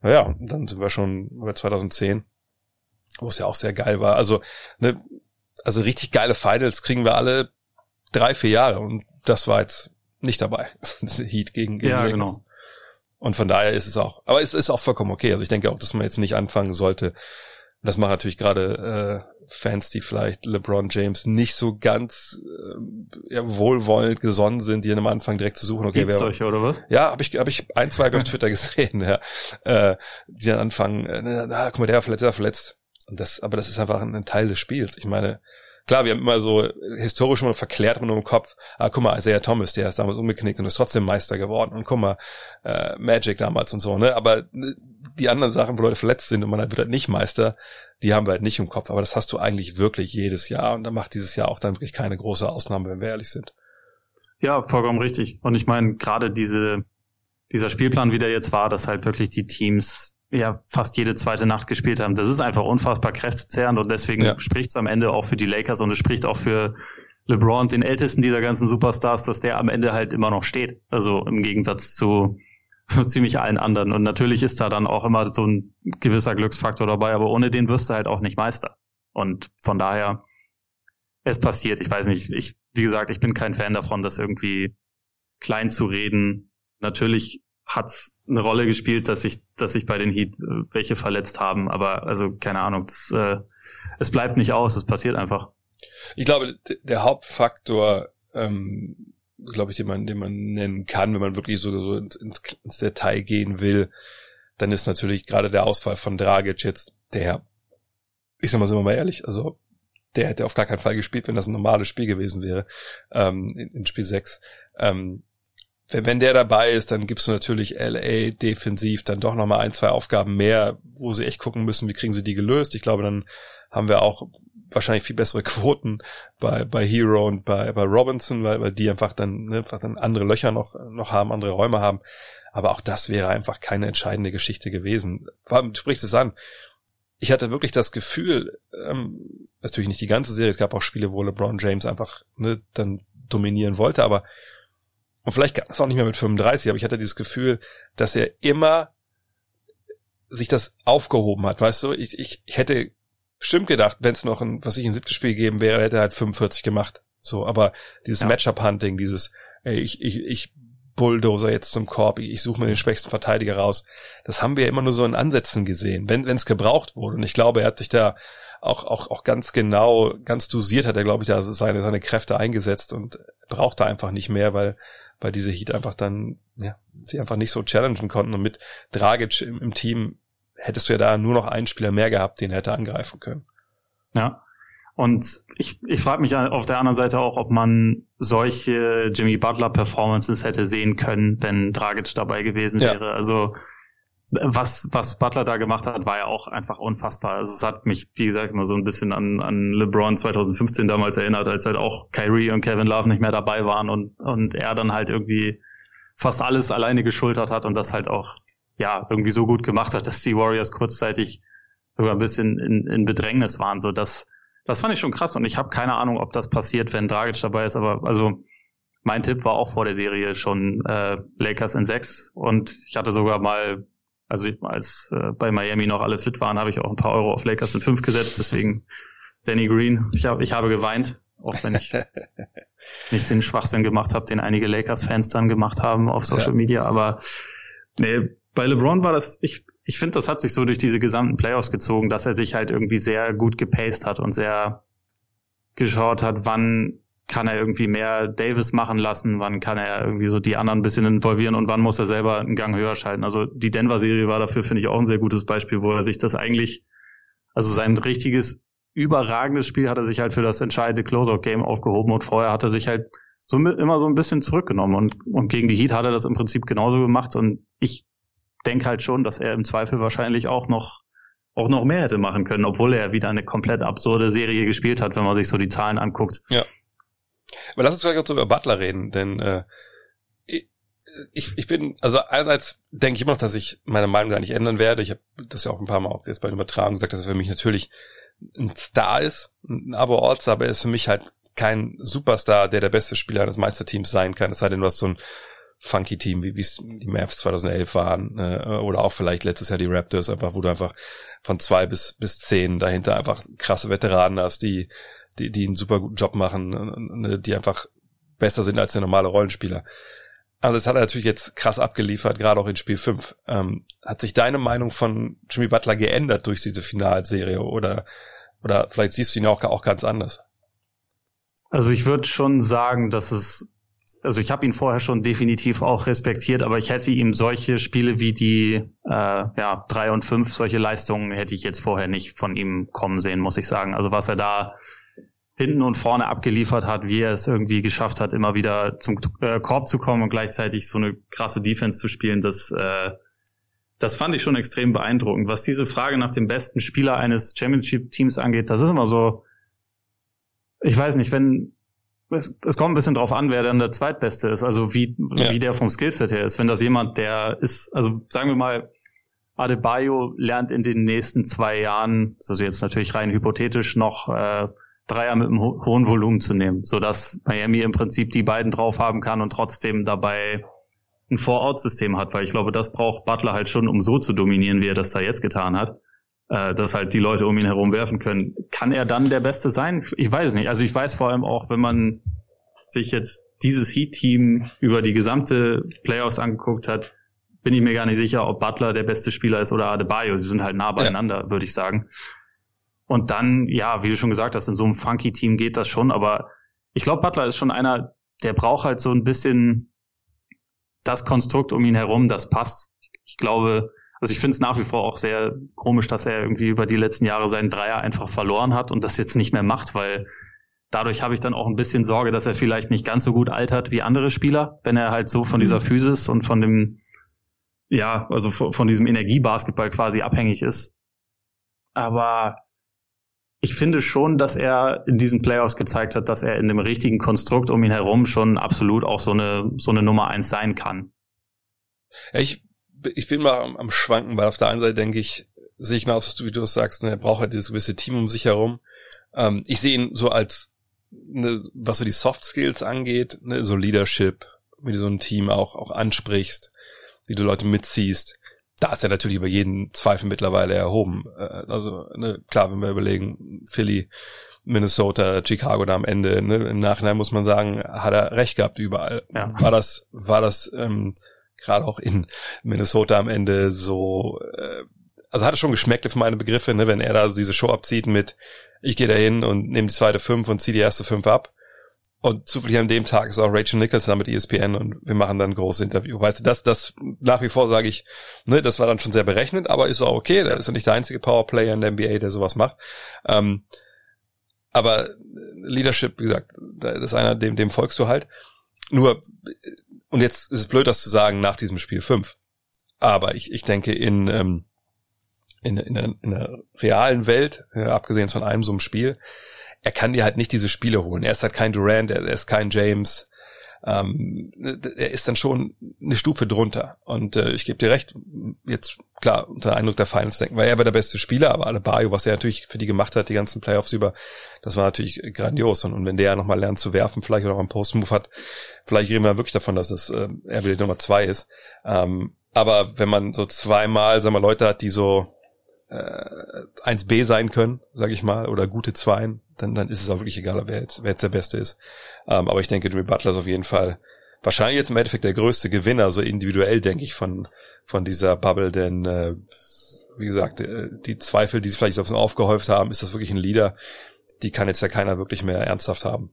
Naja, dann sind wir schon bei 2010, wo es ja auch sehr geil war. Also, ne, also richtig geile Finals kriegen wir alle drei, vier Jahre und das war jetzt nicht dabei. Heat gegen, gegen ja, genau. Und von daher ist es auch, aber es ist auch vollkommen okay. Also ich denke auch, dass man jetzt nicht anfangen sollte. Das machen natürlich gerade äh, Fans, die vielleicht LeBron James nicht so ganz äh, ja, wohlwollend gesonnen sind, die am Anfang direkt zu suchen. Okay, Gibt's wer, solche, oder was? Ja, habe ich, hab ich ein, zwei auf Twitter gesehen, ja, äh, die dann anfangen, äh, na, guck mal, der verletzt, der verletzt. Und das, aber das ist einfach ein, ein Teil des Spiels. Ich meine, klar, wir haben immer so historisch immer verklärt immer nur im Kopf, ah, guck mal, Isaiah Thomas, der ist damals umgeknickt und ist trotzdem Meister geworden und guck mal, äh, Magic damals und so, ne? Aber ne, die anderen Sachen, wo Leute verletzt sind und man wird halt nicht Meister, die haben wir halt nicht im Kopf. Aber das hast du eigentlich wirklich jedes Jahr und da macht dieses Jahr auch dann wirklich keine große Ausnahme, wenn wir ehrlich sind. Ja, vollkommen richtig. Und ich meine, gerade diese, dieser Spielplan, wie der jetzt war, dass halt wirklich die Teams ja fast jede zweite Nacht gespielt haben. Das ist einfach unfassbar kräftezehrend und deswegen ja. spricht es am Ende auch für die Lakers und es spricht auch für LeBron, den ältesten dieser ganzen Superstars, dass der am Ende halt immer noch steht. Also im Gegensatz zu so ziemlich allen anderen. Und natürlich ist da dann auch immer so ein gewisser Glücksfaktor dabei, aber ohne den wirst du halt auch nicht Meister. Und von daher, es passiert. Ich weiß nicht, ich, wie gesagt, ich bin kein Fan davon, das irgendwie klein zu reden. Natürlich hat's eine Rolle gespielt, dass sich dass sich bei den Heat äh, welche verletzt haben, aber also keine Ahnung, das, äh, es bleibt nicht aus, es passiert einfach. Ich glaube, der Hauptfaktor, ähm, glaube ich, den man, den man nennen kann, wenn man wirklich so, so ins, ins Detail gehen will, dann ist natürlich gerade der Ausfall von Dragic jetzt der, ich sag mal, sind wir mal ehrlich, also der hätte auf gar keinen Fall gespielt, wenn das ein normales Spiel gewesen wäre, ähm, in, in Spiel 6. Ähm, wenn, wenn der dabei ist, dann gibst du natürlich LA defensiv dann doch nochmal ein, zwei Aufgaben mehr, wo sie echt gucken müssen, wie kriegen sie die gelöst. Ich glaube, dann haben wir auch wahrscheinlich viel bessere Quoten bei, bei Hero und bei, bei Robinson, weil, weil die einfach dann, ne, einfach dann andere Löcher noch, noch haben, andere Räume haben. Aber auch das wäre einfach keine entscheidende Geschichte gewesen. Du sprichst es an. Ich hatte wirklich das Gefühl, ähm, natürlich nicht die ganze Serie, es gab auch Spiele, wo LeBron James einfach ne, dann dominieren wollte, aber und vielleicht gab es auch nicht mehr mit 35, aber ich hatte dieses Gefühl, dass er immer sich das aufgehoben hat, weißt du? Ich, ich, ich hätte bestimmt gedacht, wenn es noch ein, was ich ein siebtes Spiel gegeben wäre, hätte er halt 45 gemacht. So, aber dieses ja. Matchup-Hunting, dieses, ey, ich, ich, ich Bulldozer jetzt zum Korb, ich, ich suche mir den schwächsten Verteidiger raus. Das haben wir immer nur so in Ansätzen gesehen, wenn es gebraucht wurde. Und ich glaube, er hat sich da auch, auch, auch ganz genau, ganz dosiert hat er, glaube ich, da seine, seine Kräfte eingesetzt und brauchte einfach nicht mehr, weil weil diese Heat einfach dann, ja, sie einfach nicht so challengen konnten. Und mit Dragic im, im Team hättest du ja da nur noch einen Spieler mehr gehabt, den er hätte angreifen können. Ja. Und ich, ich frage mich auf der anderen Seite auch, ob man solche Jimmy Butler Performances hätte sehen können, wenn Dragic dabei gewesen wäre. Ja. Also was, was Butler da gemacht hat, war ja auch einfach unfassbar. Also es hat mich, wie gesagt, immer so ein bisschen an, an LeBron 2015 damals erinnert, als halt auch Kyrie und Kevin Love nicht mehr dabei waren und, und er dann halt irgendwie fast alles alleine geschultert hat und das halt auch, ja, irgendwie so gut gemacht hat, dass die Warriors kurzzeitig sogar ein bisschen in, in Bedrängnis waren. So, das, das fand ich schon krass und ich habe keine Ahnung, ob das passiert, wenn Dragic dabei ist, aber also mein Tipp war auch vor der Serie schon äh, Lakers in sechs und ich hatte sogar mal also als äh, bei Miami noch alle fit waren, habe ich auch ein paar Euro auf Lakers in fünf gesetzt. Deswegen Danny Green. Ich, hab, ich habe geweint, auch wenn ich nicht den Schwachsinn gemacht habe, den einige Lakers-Fans dann gemacht haben auf Social ja. Media. Aber nee, bei LeBron war das, ich, ich finde, das hat sich so durch diese gesamten Playoffs gezogen, dass er sich halt irgendwie sehr gut gepaced hat und sehr geschaut hat, wann kann er irgendwie mehr Davis machen lassen, wann kann er irgendwie so die anderen ein bisschen involvieren und wann muss er selber einen Gang höher schalten. Also die Denver-Serie war dafür, finde ich, auch ein sehr gutes Beispiel, wo er sich das eigentlich, also sein richtiges überragendes Spiel hat er sich halt für das entscheidende Closeout-Game aufgehoben und vorher hat er sich halt so immer so ein bisschen zurückgenommen und, und gegen die Heat hat er das im Prinzip genauso gemacht und ich denke halt schon, dass er im Zweifel wahrscheinlich auch noch auch noch mehr hätte machen können, obwohl er wieder eine komplett absurde Serie gespielt hat, wenn man sich so die Zahlen anguckt. Ja. Aber lass uns vielleicht auch so über Butler reden, denn äh, ich, ich bin, also einerseits denke ich immer noch, dass ich meine Meinung da nicht ändern werde. Ich habe das ja auch ein paar Mal auch jetzt bei den Übertragungen gesagt, dass er für mich natürlich ein Star ist, ein Abo All-Star, aber er ist für mich halt kein Superstar, der der beste Spieler eines Meisterteams sein kann. Es sei denn, du hast so ein funky Team, wie es die Mavs 2011 waren, äh, oder auch vielleicht letztes Jahr die Raptors, einfach, wo du einfach von zwei bis, bis zehn dahinter einfach krasse Veteranen hast, die die, die einen super guten Job machen, die einfach besser sind als der normale Rollenspieler. Also das hat er natürlich jetzt krass abgeliefert, gerade auch in Spiel 5. Ähm, hat sich deine Meinung von Jimmy Butler geändert durch diese Finalserie oder, oder vielleicht siehst du ihn auch, auch ganz anders? Also ich würde schon sagen, dass es, also ich habe ihn vorher schon definitiv auch respektiert, aber ich hätte ihm solche Spiele wie die äh, ja, drei und fünf, solche Leistungen hätte ich jetzt vorher nicht von ihm kommen sehen, muss ich sagen. Also was er da hinten und vorne abgeliefert hat, wie er es irgendwie geschafft hat, immer wieder zum äh, Korb zu kommen und gleichzeitig so eine krasse Defense zu spielen, das, äh, das fand ich schon extrem beeindruckend. Was diese Frage nach dem besten Spieler eines Championship-Teams angeht, das ist immer so, ich weiß nicht, wenn, es, es kommt ein bisschen drauf an, wer dann der Zweitbeste ist, also wie, ja. wie der vom Skillset her ist. Wenn das jemand, der ist, also sagen wir mal, Adebayo lernt in den nächsten zwei Jahren, also jetzt natürlich rein hypothetisch, noch äh, Dreier mit einem ho hohen Volumen zu nehmen, so dass Miami im Prinzip die beiden drauf haben kann und trotzdem dabei ein Four-Out-System hat, weil ich glaube, das braucht Butler halt schon, um so zu dominieren, wie er das da jetzt getan hat, äh, dass halt die Leute um ihn herum werfen können. Kann er dann der Beste sein? Ich weiß nicht. Also ich weiß vor allem auch, wenn man sich jetzt dieses Heat-Team über die gesamte Playoffs angeguckt hat, bin ich mir gar nicht sicher, ob Butler der beste Spieler ist oder Adebayo. Sie sind halt nah beieinander, ja. würde ich sagen. Und dann, ja, wie du schon gesagt hast, in so einem funky Team geht das schon, aber ich glaube, Butler ist schon einer, der braucht halt so ein bisschen das Konstrukt um ihn herum, das passt. Ich glaube, Also ich finde es nach wie vor auch sehr komisch, dass er irgendwie über die letzten Jahre seinen Dreier einfach verloren hat und das jetzt nicht mehr macht, weil dadurch habe ich dann auch ein bisschen Sorge, dass er vielleicht nicht ganz so gut altert wie andere Spieler, wenn er halt so von dieser mhm. Physis und von dem, ja, also von diesem Energiebasketball quasi abhängig ist. Aber ich finde schon, dass er in diesen Playoffs gezeigt hat, dass er in dem richtigen Konstrukt um ihn herum schon absolut auch so eine, so eine Nummer eins sein kann. Ja, ich, ich bin mal am, am Schwanken, weil auf der einen Seite denke ich, sehe ich genau, wie du es sagst, ne, er braucht halt dieses gewisse Team um sich herum. Ähm, ich sehe ihn so als ne, was so die Soft Skills angeht, ne, so Leadership, wie du so ein Team auch, auch ansprichst, wie du Leute mitziehst, da ist er natürlich über jeden Zweifel mittlerweile erhoben. Äh, also, ne, klar, wenn wir überlegen, Philly, Minnesota, Chicago da am Ende, ne, im Nachhinein muss man sagen, hat er recht gehabt überall. Ja. War das, war das ähm, gerade auch in Minnesota am Ende so, äh, also hat es schon geschmeckt für meine Begriffe, ne, wenn er da so diese Show abzieht mit ich gehe da hin und nehme die zweite fünf und ziehe die erste fünf ab. Und zufällig an dem Tag ist auch Rachel Nichols da mit ESPN und wir machen dann ein großes Interview. Weißt du, das, das nach wie vor sage ich, ne, das war dann schon sehr berechnet, aber ist auch okay. Der ist ja nicht der einzige Powerplayer in der NBA, der sowas macht. Ähm, aber Leadership, wie gesagt, das ist einer, dem, dem folgst du halt. Nur, und jetzt ist es blöd, das zu sagen nach diesem Spiel fünf. Aber ich, ich denke, in, ähm, in, in, der, in der realen Welt, äh, abgesehen von einem so einem Spiel, er kann dir halt nicht diese Spiele holen. Er ist halt kein Durant, er, ist kein James. Ähm, er ist dann schon eine Stufe drunter. Und äh, ich gebe dir recht, jetzt klar, unter Eindruck der Finals denken, weil er war der beste Spieler, aber alle Bayo, was er natürlich für die gemacht hat, die ganzen Playoffs über, das war natürlich grandios. Und, und wenn der nochmal lernt zu werfen, vielleicht auch einen Post-Move hat, vielleicht reden wir wirklich davon, dass das äh, er wieder Nummer zwei ist. Ähm, aber wenn man so zweimal, sagen wir, Leute hat, die so äh, 1B sein können, sage ich mal, oder gute Zweien, dann, dann ist es auch wirklich egal, wer jetzt, wer jetzt der Beste ist. Ähm, aber ich denke, Jimmy Butler ist auf jeden Fall wahrscheinlich jetzt im Endeffekt der größte Gewinner, so individuell denke ich von von dieser Bubble, denn äh, wie gesagt, äh, die Zweifel, die sich vielleicht auf aufgehäuft haben, ist das wirklich ein Leader, die kann jetzt ja keiner wirklich mehr ernsthaft haben.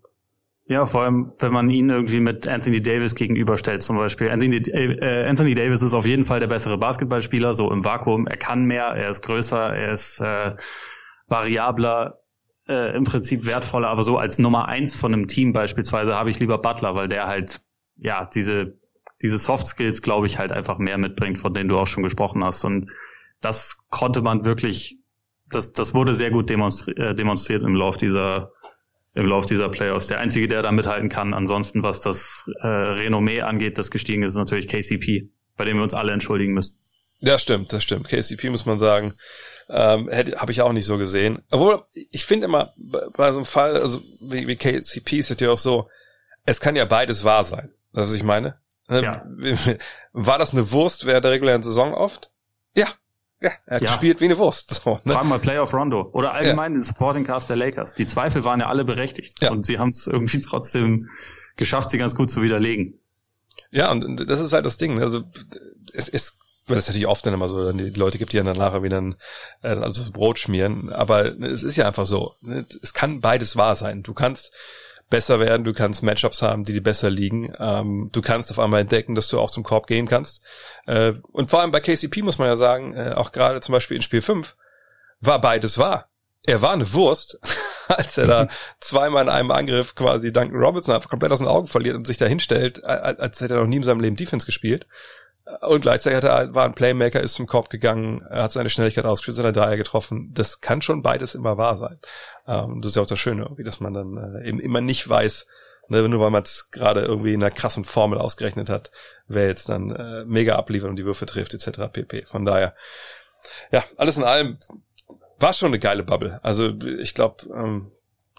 Ja, vor allem, wenn man ihn irgendwie mit Anthony Davis gegenüberstellt zum Beispiel. Anthony, äh, Anthony Davis ist auf jeden Fall der bessere Basketballspieler, so im Vakuum. Er kann mehr, er ist größer, er ist äh, variabler, äh, im Prinzip wertvoller, aber so als Nummer eins von einem Team beispielsweise habe ich lieber Butler, weil der halt, ja, diese, diese Soft Skills, glaube ich, halt einfach mehr mitbringt, von denen du auch schon gesprochen hast. Und das konnte man wirklich, das, das wurde sehr gut demonstri äh, demonstriert im Lauf dieser im Lauf dieser Playoffs. Der einzige, der da mithalten kann. Ansonsten, was das äh, Renommee angeht, das gestiegen ist, ist natürlich KCP, bei dem wir uns alle entschuldigen müssen. Das stimmt, das stimmt. KCP muss man sagen, ähm, habe ich auch nicht so gesehen. Obwohl, ich finde immer, bei, so einem Fall, also wie, wie KCP ist es ja auch so, es kann ja beides wahr sein. Das, was ich meine? Ja. War das eine Wurst während der regulären Saison oft? Ja, ja, er hat ja. gespielt wie eine Wurst. So, ne? Frag mal Playoff Rondo oder allgemein ja. den Supporting Cast der Lakers. Die Zweifel waren ja alle berechtigt ja. und sie haben es irgendwie trotzdem geschafft, sie ganz gut zu widerlegen. Ja, und das ist halt das Ding. Also es ist, weil es natürlich oft dann immer so, die Leute gibt, die dann nachher wieder ein, äh, also Brot schmieren. Aber es ist ja einfach so. Ne? Es kann beides wahr sein. Du kannst besser werden, du kannst Matchups haben, die dir besser liegen. Ähm, du kannst auf einmal entdecken, dass du auch zum Korb gehen kannst. Äh, und vor allem bei KCP muss man ja sagen, äh, auch gerade zum Beispiel in Spiel 5, war beides wahr. Er war eine Wurst, als er da zweimal in einem Angriff quasi Duncan Robinson einfach komplett aus den Augen verliert und sich da hinstellt, als hätte er noch nie in seinem Leben Defense gespielt. Und gleichzeitig hat er, war ein Playmaker, ist zum Korb gegangen, hat seine Schnelligkeit ausgespielt, seine Dreier getroffen. Das kann schon beides immer wahr sein. Ähm, das ist ja auch das Schöne, irgendwie, dass man dann äh, eben immer nicht weiß, ne, nur weil man es gerade irgendwie in einer krassen Formel ausgerechnet hat, wer jetzt dann äh, mega abliefert und die Würfe trifft, etc. pp. Von daher, ja, alles in allem war schon eine geile Bubble. Also ich glaube, ähm,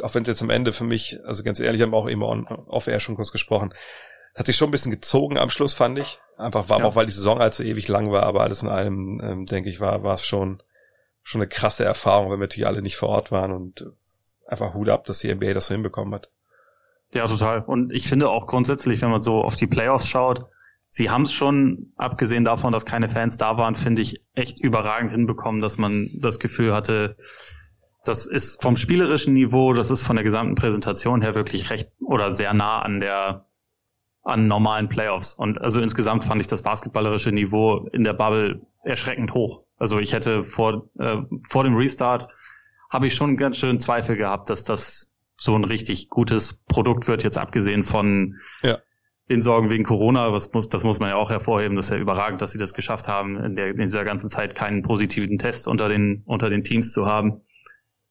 auch wenn es jetzt am Ende für mich, also ganz ehrlich, haben wir auch eben on, off-air schon kurz gesprochen, hat sich schon ein bisschen gezogen am Schluss, fand ich. Einfach war ja. auch, weil die Saison halt so ewig lang war, aber alles in allem, ähm, denke ich, war war es schon schon eine krasse Erfahrung, wenn wir natürlich alle nicht vor Ort waren und einfach Hut ab, dass die NBA das so hinbekommen hat. Ja, total. Und ich finde auch grundsätzlich, wenn man so auf die Playoffs schaut, sie haben es schon, abgesehen davon, dass keine Fans da waren, finde ich echt überragend hinbekommen, dass man das Gefühl hatte, das ist vom spielerischen Niveau, das ist von der gesamten Präsentation her wirklich recht oder sehr nah an der an normalen Playoffs. Und also insgesamt fand ich das basketballerische Niveau in der Bubble erschreckend hoch. Also ich hätte vor, äh, vor dem Restart habe ich schon ganz schön Zweifel gehabt, dass das so ein richtig gutes Produkt wird, jetzt abgesehen von Ja. den Sorgen wegen Corona. Was muss, das muss man ja auch hervorheben. Das ist ja überragend, dass sie das geschafft haben, in, der, in dieser ganzen Zeit keinen positiven Test unter den, unter den Teams zu haben.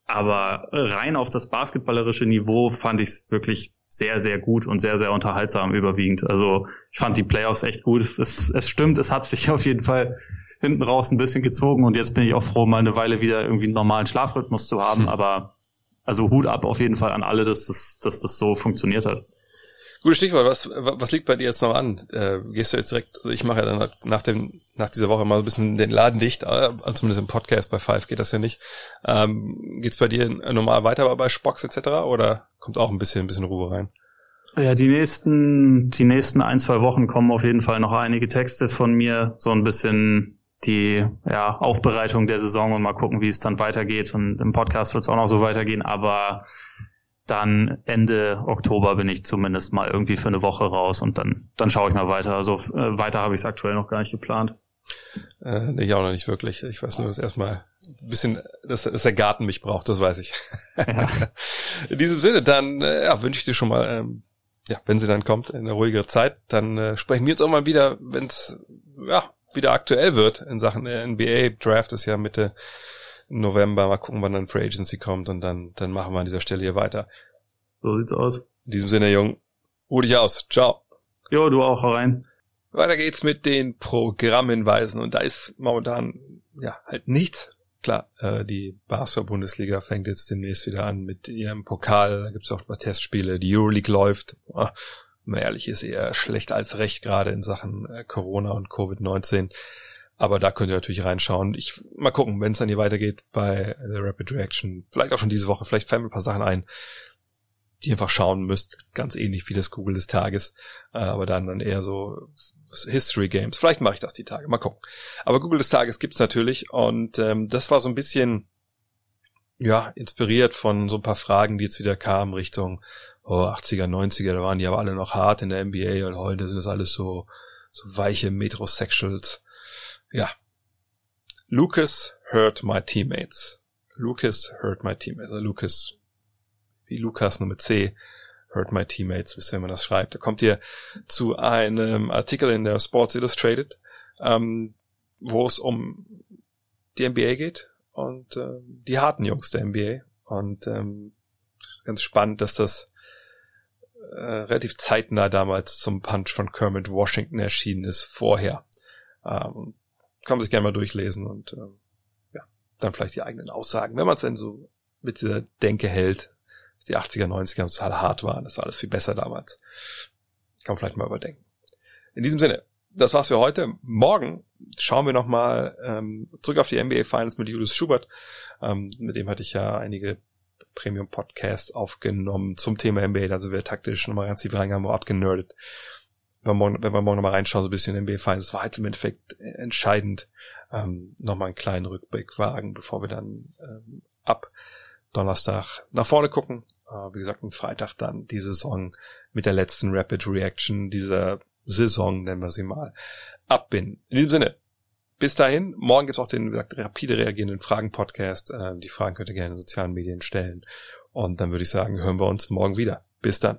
Aber rein auf das basketballerische Niveau fand ich es wirklich sehr, sehr gut und sehr, sehr unterhaltsam überwiegend. Also ich fand die Playoffs echt gut. Es, es stimmt, es hat sich auf jeden Fall hinten raus ein bisschen gezogen und jetzt bin ich auch froh, mal eine Weile wieder irgendwie einen normalen Schlafrhythmus zu haben. Hm. Aber also Hut ab auf jeden Fall an alle, dass das, dass das so funktioniert hat. Gutes Stichwort. Was, was liegt bei dir jetzt noch an? Äh, gehst du jetzt direkt, also ich mache ja dann nach dem, nach dieser Woche mal ein bisschen den Laden dicht, äh, zumindest im Podcast bei Five geht das ja nicht. Ähm, geht's bei dir normal weiter bei Spox etc. oder kommt auch ein bisschen, ein bisschen Ruhe rein? Ja, die nächsten, die nächsten ein, zwei Wochen kommen auf jeden Fall noch einige Texte von mir, so ein bisschen die ja, Aufbereitung der Saison und mal gucken, wie es dann weitergeht. Und im Podcast wird es auch noch so weitergehen, aber dann Ende Oktober bin ich zumindest mal irgendwie für eine Woche raus und dann, dann schaue ich mal weiter. Also äh, weiter habe ich es aktuell noch gar nicht geplant. Äh, nee, ich auch noch nicht wirklich. Ich weiß nur, dass erstmal ein bisschen, dass, dass der Garten mich braucht, das weiß ich. Ja. In diesem Sinne, dann äh, ja, wünsche ich dir schon mal, ähm, ja, wenn sie dann kommt, eine ruhigere Zeit, dann äh, sprechen wir jetzt auch mal wieder, wenn es ja, wieder aktuell wird in Sachen äh, NBA. Draft ist ja Mitte November. Mal gucken, wann dann Free Agency kommt und dann, dann machen wir an dieser Stelle hier weiter. So sieht's aus. In diesem Sinne, Jung, ruh dich aus. Ciao. Jo, du auch rein. Weiter geht's mit den Programmhinweisen und da ist momentan ja halt nichts. Klar, äh, die Basketball-Bundesliga fängt jetzt demnächst wieder an mit ihrem Pokal. Da gibt's auch ein paar Testspiele. Die Euroleague läuft. Ah, wenn man ehrlich ist, eher schlecht als recht, gerade in Sachen äh, Corona und Covid-19. Aber da könnt ihr natürlich reinschauen. Ich mal gucken, wenn es dann hier weitergeht bei der Rapid Reaction. Vielleicht auch schon diese Woche. Vielleicht fallen mir ein paar Sachen ein, die ihr einfach schauen müsst. Ganz ähnlich wie das Google des Tages. Äh, aber dann dann eher so History Games. Vielleicht mache ich das die Tage. Mal gucken. Aber Google des Tages gibt's natürlich. Und ähm, das war so ein bisschen ja, inspiriert von so ein paar Fragen, die jetzt wieder kamen Richtung oh, 80er, 90er, da waren die aber alle noch hart in der NBA und heute sind das alles so, so weiche Metrosexuals. Ja. Lucas hurt my teammates. Lucas hurt my teammates. Also Lucas, wie Lukas nur mit C, hurt my teammates, wisst ihr, wenn man das schreibt. Da kommt ihr zu einem Artikel in der Sports Illustrated, ähm, wo es um die NBA geht und äh, die harten Jungs der NBA. Und ähm, ganz spannend, dass das äh, relativ zeitnah damals zum Punch von Kermit Washington erschienen ist, vorher. Ähm, kann man sich gerne mal durchlesen und ähm, ja, dann vielleicht die eigenen Aussagen, wenn man es denn so mit dieser Denke hält, dass die 80er, 90er total hart waren, das war alles viel besser damals. Kann man vielleicht mal überdenken. In diesem Sinne, das war's für heute. Morgen schauen wir nochmal ähm, zurück auf die NBA Finals mit Julius Schubert. Ähm, mit dem hatte ich ja einige Premium-Podcasts aufgenommen zum Thema NBA. Also wir taktisch nochmal ganz tief reingegangen, abgenerdet. Wenn wir morgen, wenn wir morgen nochmal reinschauen, so ein bisschen NBA Finals, das war jetzt im Endeffekt entscheidend, ähm, nochmal einen kleinen Rückblick wagen, bevor wir dann ähm, ab Donnerstag nach vorne gucken. Äh, wie gesagt, am Freitag dann die Saison mit der letzten Rapid Reaction dieser Saison, nennen wir sie mal, abbinden. In diesem Sinne, bis dahin, morgen gibt's auch den wie gesagt, rapide reagierenden Fragen-Podcast. Äh, die Fragen könnt ihr gerne in sozialen Medien stellen. Und dann würde ich sagen, hören wir uns morgen wieder. Bis dann.